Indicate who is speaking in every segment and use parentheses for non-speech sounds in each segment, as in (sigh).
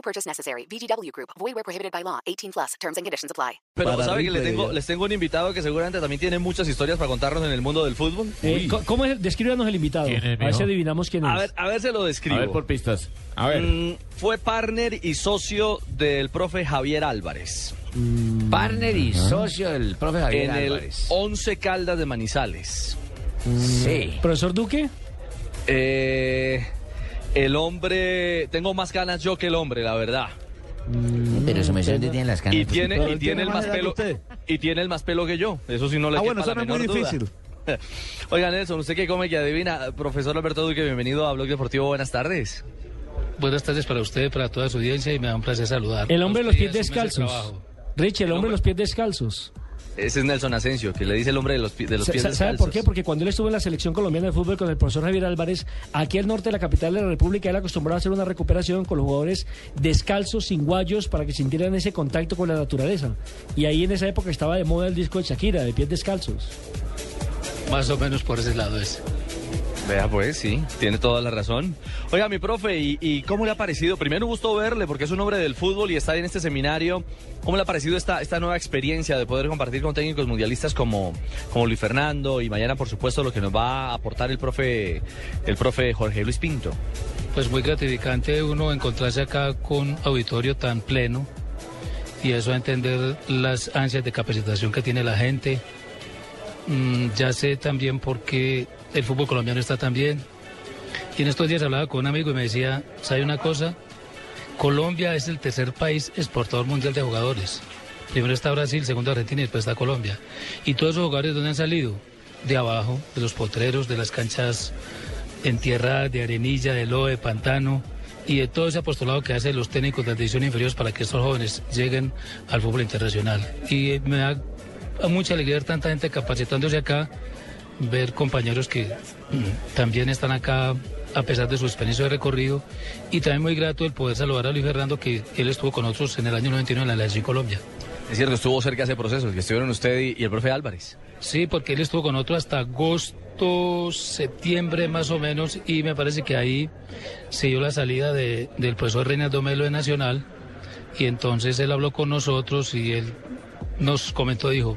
Speaker 1: No purchase necessary. VGW Group. Void where prohibited by law. 18 plus. Terms and conditions apply.
Speaker 2: Pero
Speaker 3: Para
Speaker 2: ¿sabe que les
Speaker 3: Ripley,
Speaker 2: tengo,
Speaker 3: ya.
Speaker 2: les tengo un invitado que seguramente también tiene muchas historias para contarnos en el mundo del fútbol?
Speaker 4: Eh, ¿Cómo es? Descríbanos el invitado.
Speaker 5: ¿Quién es,
Speaker 4: a ver si adivinamos quién es.
Speaker 2: A ver, a ver se lo describo.
Speaker 5: A ver por pistas. A ver.
Speaker 2: Mm, fue partner y socio del profe Javier Álvarez
Speaker 5: Partner y socio del profe Javier
Speaker 2: en el
Speaker 5: Álvarez.
Speaker 2: 11 Caldas de Manizales.
Speaker 5: Sí.
Speaker 4: Profesor Duque.
Speaker 2: Eh, el hombre, tengo más ganas yo que el hombre, la verdad.
Speaker 5: Pero su merced tiene las canas.
Speaker 2: Y tiene, y tiene el
Speaker 3: más
Speaker 2: pelo y tiene el más pelo que yo. Eso sí no le
Speaker 3: Ah,
Speaker 2: quepa
Speaker 3: bueno, eso
Speaker 2: la
Speaker 3: no es muy
Speaker 2: menor duda.
Speaker 3: difícil. (laughs)
Speaker 2: Oiga, Nelson, usted que come que adivina, profesor Alberto Duque, bienvenido a Blog Deportivo. Buenas tardes.
Speaker 6: Buenas tardes para usted, para toda su audiencia y me da un placer saludar.
Speaker 4: El hombre de los pies descalzos. Rich, el
Speaker 2: El
Speaker 4: hombre de
Speaker 2: hombre-
Speaker 4: los pies descalzos.
Speaker 2: Ese es Nelson Asensio, que le dice el hombre de los, de los pies
Speaker 4: sa- ¿Sabe
Speaker 2: descalzos.
Speaker 4: por qué? Porque cuando él estuvo en la selección colombiana de fútbol con el profesor Javier Álvarez, aquí al norte de la capital de la República, él acostumbraba a hacer una recuperación con los jugadores descalzos, sin guayos, para que sintieran ese contacto con la naturaleza. Y ahí en esa época estaba de moda el disco de Shakira, de pies descalzos.
Speaker 6: Más o menos por ese lado es.
Speaker 2: Pues, sí, tiene toda la razón. Oiga, mi profe, ¿y, cómo le ha parecido? Primero gusto verle, porque es un hombre del fútbol y está en este seminario. ¿Cómo le ha parecido esta, esta nueva experiencia de poder compartir con técnicos mundialistas como, como Luis Fernando y mañana, por supuesto, lo que nos va a aportar el profe, el profe Jorge Luis Pinto?
Speaker 6: Pues muy gratificante uno encontrarse acá con un auditorio tan pleno y eso a entender las ansias de capacitación que tiene la gente. Mm, ya sé también por qué el fútbol colombiano está tan bien. Y en estos días hablaba con un amigo y me decía, ¿sabe una cosa? Colombia es el tercer país exportador mundial de jugadores. Primero está Brasil, segundo Argentina y después está Colombia. Y todos esos jugadores, ¿dónde han salido? De abajo, de los potreros, de las canchas en tierra, de arenilla, de lodo, de pantano y de todo ese apostolado que hacen los técnicos de la división inferiores para que estos jóvenes lleguen al fútbol internacional. Y me da mucha alegría ver tanta gente capacitándose acá, ver compañeros que mm, también están acá a pesar de su experiencia de recorrido y también muy grato el poder saludar a Luis Fernando que él estuvo con nosotros en el año 99 en la Selección Colombia.
Speaker 2: Es cierto, estuvo cerca de ese proceso, que estuvieron usted y, y el profe Álvarez.
Speaker 6: Sí, porque él estuvo con otro hasta agosto, septiembre más o menos, y me parece que ahí se dio la salida de- del profesor Reinaldo Melo de Nacional, y entonces él habló con nosotros y él nos comentó, dijo,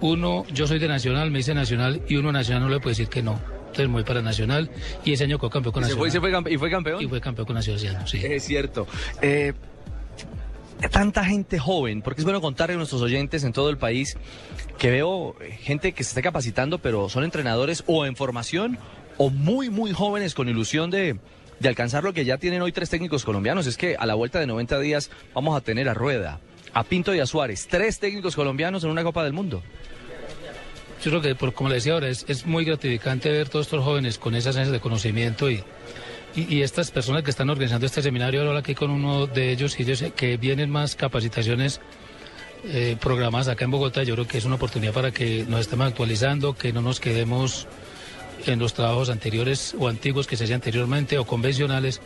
Speaker 6: uno, yo soy de Nacional, me dice Nacional, y uno Nacional no le puede decir que no. Entonces me voy para Nacional, y ese año quedó campeón con
Speaker 2: ¿Y, se fue, y se
Speaker 6: Nacional.
Speaker 2: fue y fue campeón?
Speaker 6: Y fue campeón con Nacional año, sí.
Speaker 2: Es cierto. Eh, tanta gente joven, porque es bueno contarle a nuestros oyentes en todo el país que veo gente que se está capacitando, pero son entrenadores o en formación o muy, muy jóvenes con ilusión de, de alcanzar lo que ya tienen hoy tres técnicos colombianos. Es que a la vuelta de 90 días vamos a tener a Rueda, a Pinto y a Suárez, tres técnicos colombianos en una Copa del Mundo.
Speaker 6: Yo creo que, por, como le decía ahora, es, muy gratificante ver todos estos jóvenes con esas ansias de conocimiento y estas personas que están organizando este seminario. Ahora aquí con uno de ellos y ellos eh, que vienen más capacitaciones eh, programadas acá en Bogotá. Yo creo que es una oportunidad para que nos estemos actualizando, que no nos quedemos en los trabajos anteriores o antiguos que se hacían anteriormente o convencionales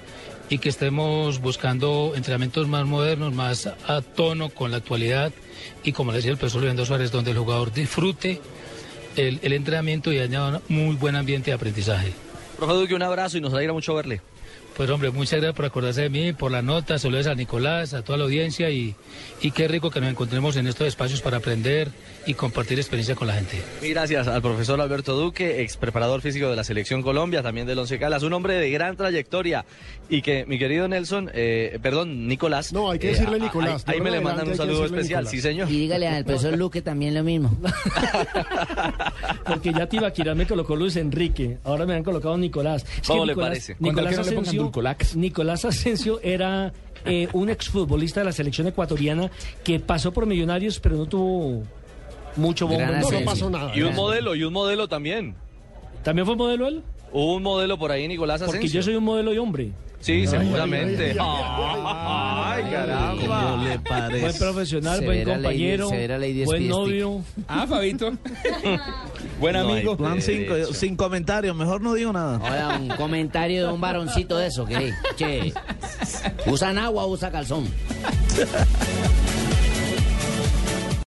Speaker 6: y que estemos buscando entrenamientos más modernos, más a tono con la actualidad y como le decía el profesor Leandro Suárez, donde el jugador disfrute el, el entrenamiento y haya un muy buen ambiente de aprendizaje.
Speaker 2: Profe Duque, un abrazo y nos alegra mucho verle.
Speaker 6: Pues hombre, muchas gracias por acordarse de mí, por la nota, saludos a Nicolás, a toda la audiencia y, y qué rico que nos encontremos en estos espacios para aprender y compartir experiencia con la gente.
Speaker 2: Y gracias al profesor Alberto Duque, ex preparador físico de la Selección Colombia, también del Once Calas, un hombre de gran trayectoria y que mi querido Nelson, eh, perdón, Nicolás.
Speaker 3: No, hay que
Speaker 2: eh,
Speaker 3: decirle
Speaker 2: a- a-
Speaker 3: Nicolás,
Speaker 2: Ahí, me le mandan un saludo especial,
Speaker 3: Nicolás.
Speaker 2: sí señor.
Speaker 5: Y dígale al profesor (laughs) Luque también lo mismo.
Speaker 4: Porque ya Tibaquirá me colocó Luis Enrique, ahora me han colocado Nicolás. Es
Speaker 2: ¿Cómo le
Speaker 4: Nicolás,
Speaker 2: parece?
Speaker 4: Nicolás
Speaker 3: le pongan
Speaker 4: Asensio. Nicolás Asensio era eh, un exfutbolista de la selección ecuatoriana que pasó por Millonarios, pero no tuvo mucho bombo.
Speaker 3: No, no pasó nada.
Speaker 2: Y un modelo, y un modelo también.
Speaker 4: ¿También fue modelo él?
Speaker 2: Hubo un modelo por ahí, Nicolás Asensio.
Speaker 4: Porque yo soy un modelo y hombre.
Speaker 2: Sí, seguramente.
Speaker 3: Ay, ay, ay,
Speaker 2: Ay,
Speaker 3: ¿Cómo le parece?
Speaker 4: Buen profesional, buen
Speaker 5: Severa
Speaker 4: compañero, buen novio.
Speaker 7: Ah, Fabito. (laughs) Buen
Speaker 2: No
Speaker 7: amigo.
Speaker 3: Plan cinco, sin comentarios, mejor no digo nada.
Speaker 5: Ahora, un comentario de un varoncito de eso, que, che, (laughs) usan agua o usa calzón. (laughs)